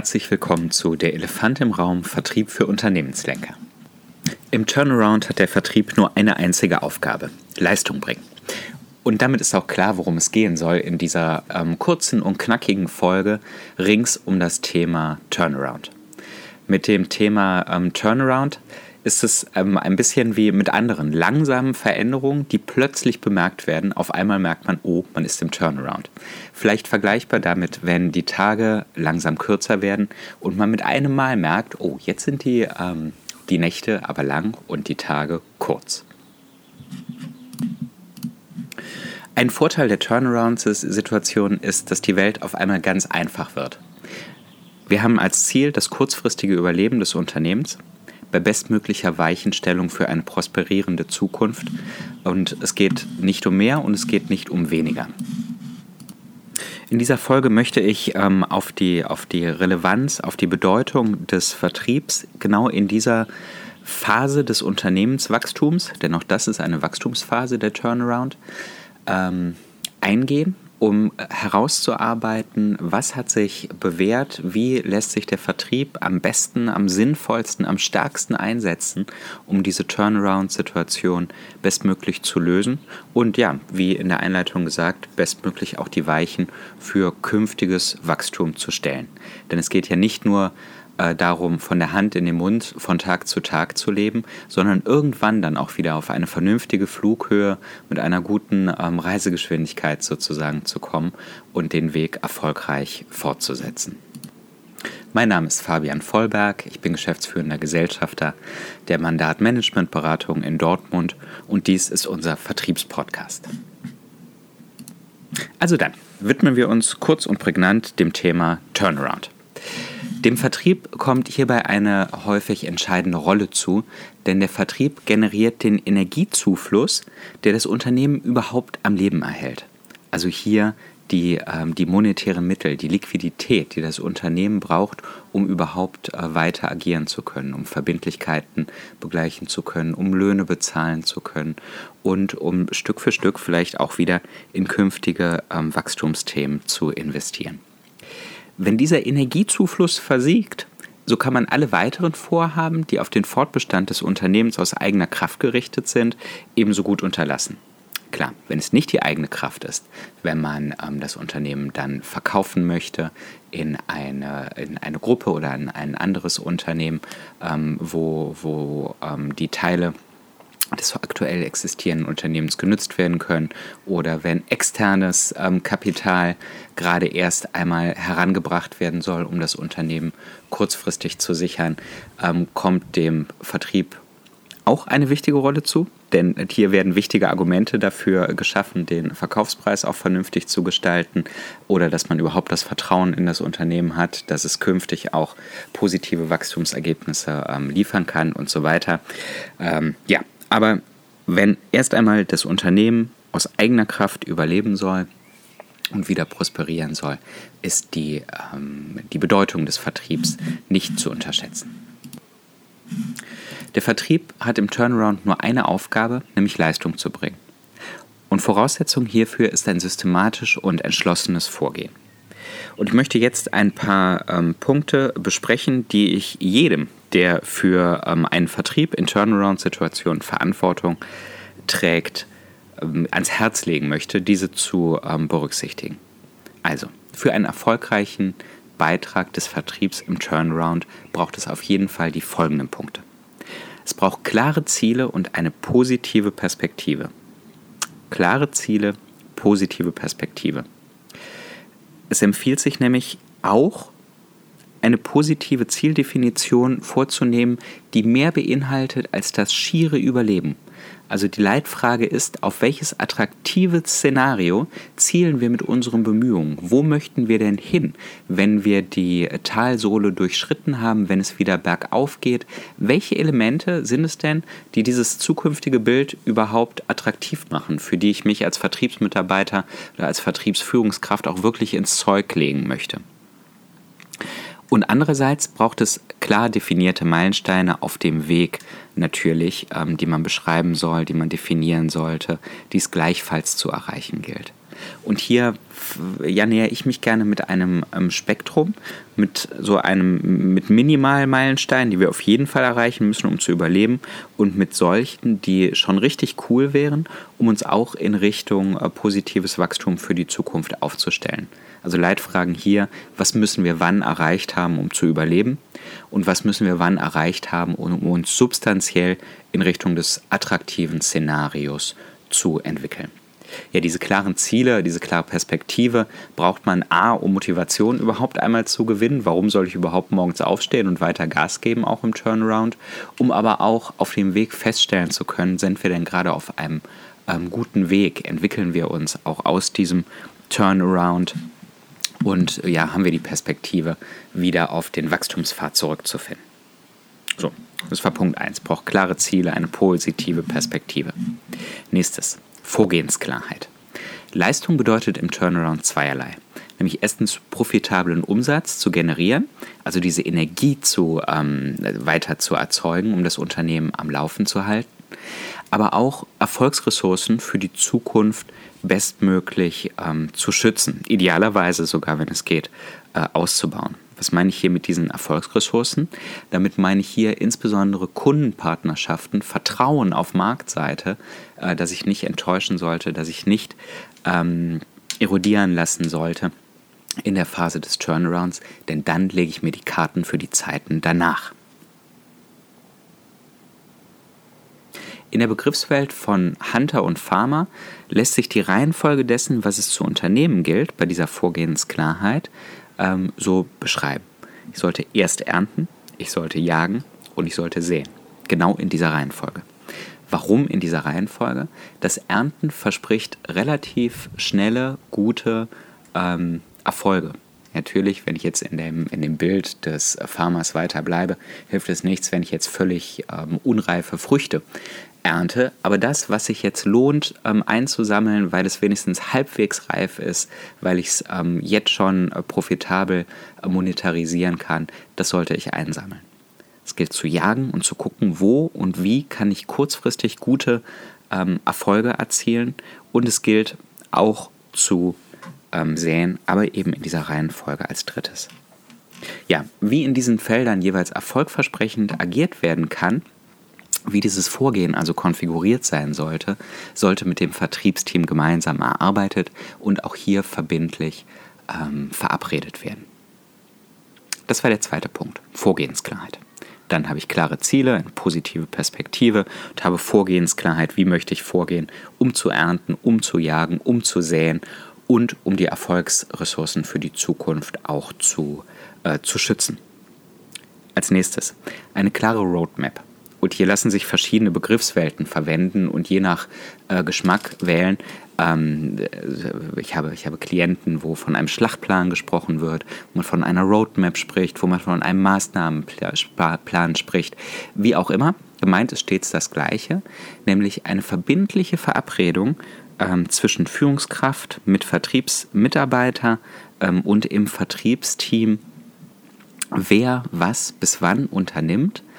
herzlich willkommen zu Der Elefant im Raum Vertrieb für Unternehmenslenker. Im Turnaround hat der Vertrieb nur eine einzige Aufgabe, Leistung bringen. Und damit ist auch klar, worum es gehen soll in dieser ähm, kurzen und knackigen Folge rings um das Thema Turnaround. Mit dem Thema ähm, Turnaround ist es ähm, ein bisschen wie mit anderen langsamen Veränderungen, die plötzlich bemerkt werden. Auf einmal merkt man, oh, man ist im Turnaround. Vielleicht vergleichbar damit, wenn die Tage langsam kürzer werden und man mit einem Mal merkt, oh, jetzt sind die, ähm, die Nächte aber lang und die Tage kurz. Ein Vorteil der Turnaround-Situation ist, dass die Welt auf einmal ganz einfach wird. Wir haben als Ziel das kurzfristige Überleben des Unternehmens bei bestmöglicher Weichenstellung für eine prosperierende Zukunft. Und es geht nicht um mehr und es geht nicht um weniger. In dieser Folge möchte ich ähm, auf, die, auf die Relevanz, auf die Bedeutung des Vertriebs genau in dieser Phase des Unternehmenswachstums, denn auch das ist eine Wachstumsphase der Turnaround, ähm, eingehen um herauszuarbeiten, was hat sich bewährt, wie lässt sich der Vertrieb am besten, am sinnvollsten, am stärksten einsetzen, um diese Turnaround-Situation bestmöglich zu lösen und ja, wie in der Einleitung gesagt, bestmöglich auch die Weichen für künftiges Wachstum zu stellen. Denn es geht ja nicht nur äh, darum, von der Hand in den Mund von Tag zu Tag zu leben, sondern irgendwann dann auch wieder auf eine vernünftige Flughöhe mit einer guten ähm, Reisegeschwindigkeit sozusagen zu kommen und den Weg erfolgreich fortzusetzen. Mein Name ist Fabian Vollberg, ich bin geschäftsführender Gesellschafter der Mandatmanagementberatung in Dortmund und dies ist unser Vertriebspodcast. Also dann, widmen wir uns kurz und prägnant dem Thema Turnaround. Dem Vertrieb kommt hierbei eine häufig entscheidende Rolle zu, denn der Vertrieb generiert den Energiezufluss, der das Unternehmen überhaupt am Leben erhält. Also hier die, ähm, die monetären Mittel, die Liquidität, die das Unternehmen braucht, um überhaupt äh, weiter agieren zu können, um Verbindlichkeiten begleichen zu können, um Löhne bezahlen zu können und um Stück für Stück vielleicht auch wieder in künftige ähm, Wachstumsthemen zu investieren. Wenn dieser Energiezufluss versiegt, so kann man alle weiteren Vorhaben, die auf den Fortbestand des Unternehmens aus eigener Kraft gerichtet sind, ebenso gut unterlassen. Klar, wenn es nicht die eigene Kraft ist, wenn man ähm, das Unternehmen dann verkaufen möchte in eine, in eine Gruppe oder in ein anderes Unternehmen, ähm, wo, wo ähm, die Teile des aktuell existierenden Unternehmens genutzt werden können oder wenn externes ähm, Kapital gerade erst einmal herangebracht werden soll, um das Unternehmen kurzfristig zu sichern, ähm, kommt dem Vertrieb auch eine wichtige Rolle zu. Denn hier werden wichtige Argumente dafür geschaffen, den Verkaufspreis auch vernünftig zu gestalten oder dass man überhaupt das Vertrauen in das Unternehmen hat, dass es künftig auch positive Wachstumsergebnisse ähm, liefern kann und so weiter. Ähm, ja, aber wenn erst einmal das Unternehmen aus eigener Kraft überleben soll und wieder prosperieren soll, ist die, ähm, die Bedeutung des Vertriebs nicht zu unterschätzen. Der Vertrieb hat im Turnaround nur eine Aufgabe, nämlich Leistung zu bringen. Und Voraussetzung hierfür ist ein systematisch und entschlossenes Vorgehen. Und ich möchte jetzt ein paar ähm, Punkte besprechen, die ich jedem, der für ähm, einen Vertrieb in Turnaround-Situationen Verantwortung trägt, ähm, ans Herz legen möchte, diese zu ähm, berücksichtigen. Also, für einen erfolgreichen Beitrag des Vertriebs im Turnaround braucht es auf jeden Fall die folgenden Punkte. Es braucht klare Ziele und eine positive Perspektive. Klare Ziele, positive Perspektive. Es empfiehlt sich nämlich auch, eine positive Zieldefinition vorzunehmen, die mehr beinhaltet als das schiere Überleben. Also die Leitfrage ist, auf welches attraktive Szenario zielen wir mit unseren Bemühungen? Wo möchten wir denn hin, wenn wir die Talsohle durchschritten haben, wenn es wieder bergauf geht? Welche Elemente sind es denn, die dieses zukünftige Bild überhaupt attraktiv machen, für die ich mich als Vertriebsmitarbeiter oder als Vertriebsführungskraft auch wirklich ins Zeug legen möchte? Und andererseits braucht es klar definierte Meilensteine auf dem Weg natürlich, ähm, die man beschreiben soll, die man definieren sollte, die es gleichfalls zu erreichen gilt. Und hier ja, nähere ich mich gerne mit einem ähm, Spektrum, mit so einem mit Minimalmeilensteinen, die wir auf jeden Fall erreichen müssen, um zu überleben, und mit solchen, die schon richtig cool wären, um uns auch in Richtung äh, positives Wachstum für die Zukunft aufzustellen. Also Leitfragen hier, was müssen wir wann erreicht haben, um zu überleben? Und was müssen wir wann erreicht haben, um uns substanziell in Richtung des attraktiven Szenarios zu entwickeln? Ja, diese klaren Ziele, diese klare Perspektive braucht man A, um Motivation überhaupt einmal zu gewinnen. Warum soll ich überhaupt morgens aufstehen und weiter Gas geben, auch im Turnaround? Um aber auch auf dem Weg feststellen zu können, sind wir denn gerade auf einem ähm, guten Weg? Entwickeln wir uns auch aus diesem Turnaround und ja, haben wir die Perspektive, wieder auf den Wachstumspfad zurückzufinden. So, das war Punkt 1. Braucht klare Ziele, eine positive Perspektive. Nächstes, Vorgehensklarheit. Leistung bedeutet im Turnaround zweierlei. Nämlich erstens profitablen Umsatz zu generieren, also diese Energie zu, ähm, weiter zu erzeugen, um das Unternehmen am Laufen zu halten, aber auch Erfolgsressourcen für die Zukunft bestmöglich ähm, zu schützen, idealerweise sogar, wenn es geht, äh, auszubauen. Was meine ich hier mit diesen Erfolgsressourcen? Damit meine ich hier insbesondere Kundenpartnerschaften, Vertrauen auf Marktseite, äh, dass ich nicht enttäuschen sollte, dass ich nicht ähm, erodieren lassen sollte in der Phase des Turnarounds, denn dann lege ich mir die Karten für die Zeiten danach. In der Begriffswelt von Hunter und Farmer lässt sich die Reihenfolge dessen, was es zu unternehmen gilt, bei dieser Vorgehensklarheit, ähm, so beschreiben. Ich sollte erst ernten, ich sollte jagen und ich sollte säen. Genau in dieser Reihenfolge. Warum in dieser Reihenfolge? Das Ernten verspricht relativ schnelle, gute ähm, Erfolge. Natürlich, wenn ich jetzt in dem, in dem Bild des Farmers weiterbleibe, hilft es nichts, wenn ich jetzt völlig ähm, unreife Früchte ernte. Aber das, was sich jetzt lohnt ähm, einzusammeln, weil es wenigstens halbwegs reif ist, weil ich es ähm, jetzt schon äh, profitabel äh, monetarisieren kann, das sollte ich einsammeln. Es gilt zu jagen und zu gucken, wo und wie kann ich kurzfristig gute ähm, Erfolge erzielen. Und es gilt auch zu ähm, säen, aber eben in dieser Reihenfolge als drittes. Ja, wie in diesen Feldern jeweils erfolgversprechend agiert werden kann, wie dieses Vorgehen also konfiguriert sein sollte, sollte mit dem Vertriebsteam gemeinsam erarbeitet und auch hier verbindlich ähm, verabredet werden. Das war der zweite Punkt, Vorgehensklarheit. Dann habe ich klare Ziele, eine positive Perspektive und habe Vorgehensklarheit, wie möchte ich vorgehen, um zu ernten, um zu jagen, um zu säen und um die Erfolgsressourcen für die Zukunft auch zu, äh, zu schützen. Als nächstes eine klare Roadmap. Und hier lassen sich verschiedene Begriffswelten verwenden und je nach äh, Geschmack wählen. Ähm, ich, habe, ich habe Klienten, wo von einem Schlachtplan gesprochen wird, wo man von einer Roadmap spricht, wo man von einem Maßnahmenplan spricht. Wie auch immer, gemeint ist stets das Gleiche, nämlich eine verbindliche Verabredung ähm, zwischen Führungskraft mit Vertriebsmitarbeiter ähm, und im Vertriebsteam, wer was bis wann unternimmt äh,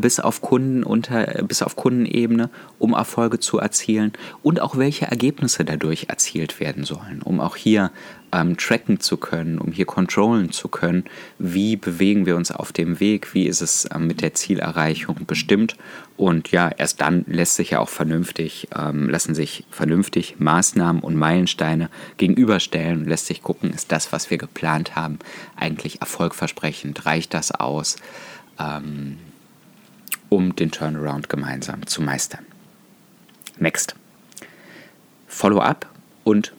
bis auf, Kunden unter, äh, bis auf Kundenebene, um Erfolge zu erzielen und auch welche Ergebnisse dadurch erzielt werden sollen, um auch hier ähm, tracken zu können, um hier controllen zu können, wie bewegen wir uns auf dem Weg, wie ist es ähm, mit der Zielerreichung bestimmt und ja, erst dann lässt sich ja auch vernünftig, ähm, lassen sich vernünftig Maßnahmen und Meilensteine gegenüberstellen und lässt sich gucken, ist das, was wir geplant haben, eigentlich erfolgversprechend, reicht das aus? Ähm, um den Turnaround gemeinsam zu meistern. Next. Follow-up und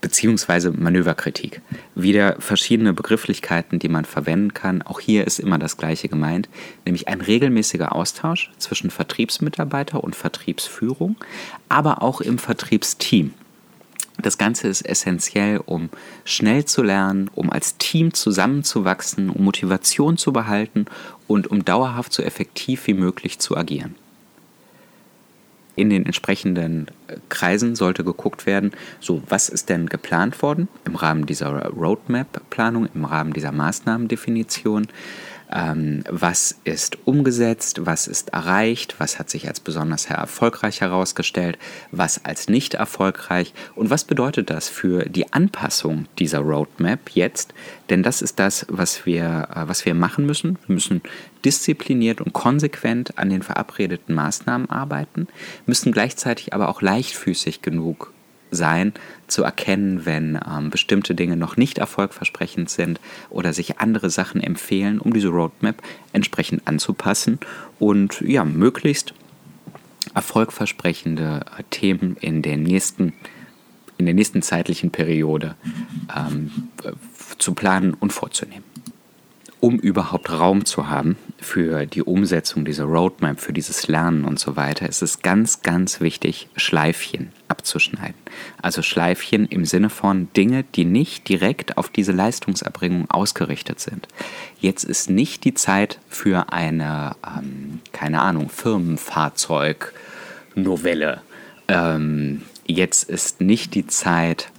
beziehungsweise Manöverkritik. Wieder verschiedene Begrifflichkeiten, die man verwenden kann. Auch hier ist immer das Gleiche gemeint, nämlich ein regelmäßiger Austausch zwischen Vertriebsmitarbeiter und Vertriebsführung, aber auch im Vertriebsteam. Das Ganze ist essentiell, um schnell zu lernen, um als Team zusammenzuwachsen, um Motivation zu behalten und um dauerhaft so effektiv wie möglich zu agieren. In den entsprechenden äh, Kreisen sollte geguckt werden, so was ist denn geplant worden im Rahmen dieser Roadmap-Planung, im Rahmen dieser Maßnahmendefinition, ähm, was ist umgesetzt, was ist erreicht, was hat sich als besonders erfolgreich herausgestellt, was als nicht erfolgreich? Und was bedeutet das für die Anpassung dieser Roadmap jetzt, denn das ist das, was wir, äh, was wir machen müssen. Wir müssen diszipliniert und konsequent an den verabredeten Maßnahmen arbeiten, müssen gleichzeitig aber auch leichtfüßig genug sein, zu erkennen, wenn ähm, bestimmte Dinge noch nicht erfolgversprechend sind oder sich andere Sachen empfehlen, um diese Roadmap entsprechend anzupassen und ja, möglichst erfolgversprechende äh, Themen in der nächsten, in der nächsten zeitlichen Periode ähm, zu planen und vorzunehmen um überhaupt Raum zu haben für die Umsetzung dieser Roadmap, für dieses Lernen und so weiter, ist es ganz, ganz wichtig, Schleifchen abzuschneiden. Also Schleifchen im Sinne von Dinge, die nicht direkt auf diese Leistungserbringung ausgerichtet sind. Jetzt ist nicht die Zeit für eine, ähm, keine Ahnung, Firmenfahrzeug-Novelle. Ähm, jetzt ist nicht die Zeit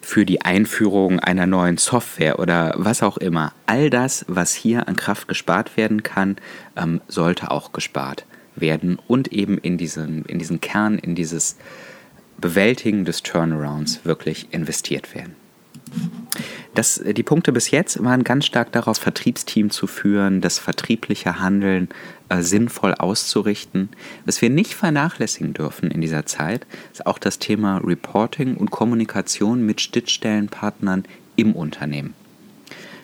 für die Einführung einer neuen Software oder was auch immer. All das, was hier an Kraft gespart werden kann, ähm, sollte auch gespart werden und eben in diesen, in diesen Kern, in dieses Bewältigen des Turnarounds wirklich investiert werden. Das, äh, die Punkte bis jetzt waren ganz stark darauf, Vertriebsteam zu führen, das vertriebliche Handeln äh, sinnvoll auszurichten. Was wir nicht vernachlässigen dürfen in dieser Zeit, ist auch das Thema Reporting und Kommunikation mit Schnittstellenpartnern im Unternehmen.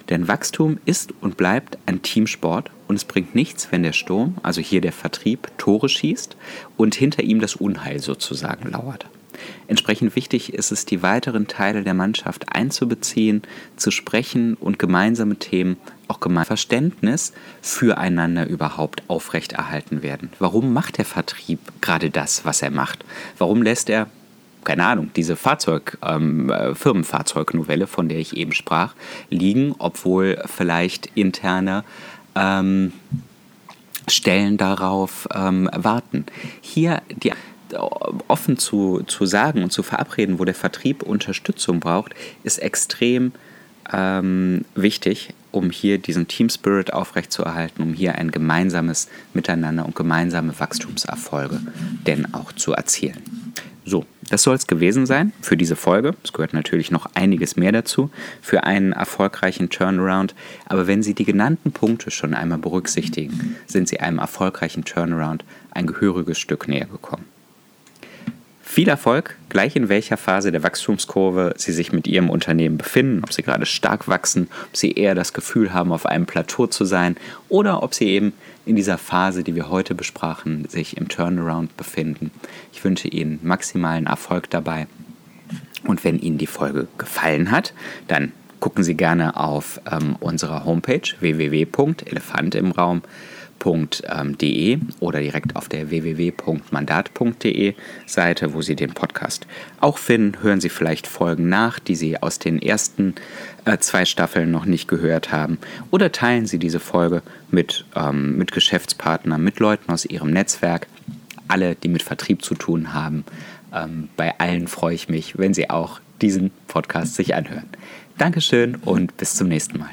Denn Wachstum ist und bleibt ein Teamsport und es bringt nichts, wenn der Sturm, also hier der Vertrieb, Tore schießt und hinter ihm das Unheil sozusagen lauert. Entsprechend wichtig ist es, die weiteren Teile der Mannschaft einzubeziehen, zu sprechen und gemeinsame Themen, auch gemeinsam Verständnis füreinander überhaupt aufrechterhalten werden. Warum macht der Vertrieb gerade das, was er macht? Warum lässt er keine Ahnung, diese Fahrzeug, ähm, äh, Firmenfahrzeugnovelle, von der ich eben sprach, liegen, obwohl vielleicht interne ähm, Stellen darauf ähm, warten. Hier die offen zu, zu sagen und zu verabreden, wo der Vertrieb Unterstützung braucht, ist extrem ähm, wichtig, um hier diesen Team Spirit aufrechtzuerhalten, um hier ein gemeinsames Miteinander und gemeinsame Wachstumserfolge denn auch zu erzielen. So, das soll es gewesen sein für diese Folge. Es gehört natürlich noch einiges mehr dazu für einen erfolgreichen Turnaround. Aber wenn Sie die genannten Punkte schon einmal berücksichtigen, sind Sie einem erfolgreichen Turnaround ein gehöriges Stück näher gekommen. Viel Erfolg, gleich in welcher Phase der Wachstumskurve Sie sich mit Ihrem Unternehmen befinden, ob Sie gerade stark wachsen, ob Sie eher das Gefühl haben, auf einem Plateau zu sein oder ob Sie eben in dieser Phase, die wir heute besprachen, sich im Turnaround befinden. Ich wünsche Ihnen maximalen Erfolg dabei. Und wenn Ihnen die Folge gefallen hat, dann gucken Sie gerne auf ähm, unserer Homepage www.elefantimraum.com www.mandat.de oder direkt auf der www.mandat.de Seite, wo Sie den Podcast auch finden. Hören Sie vielleicht Folgen nach, die Sie aus den ersten äh, zwei Staffeln noch nicht gehört haben. Oder teilen Sie diese Folge mit, ähm, mit Geschäftspartnern, mit Leuten aus Ihrem Netzwerk. Alle, die mit Vertrieb zu tun haben. Ähm, bei allen freue ich mich, wenn Sie auch diesen Podcast sich anhören. Dankeschön und bis zum nächsten Mal.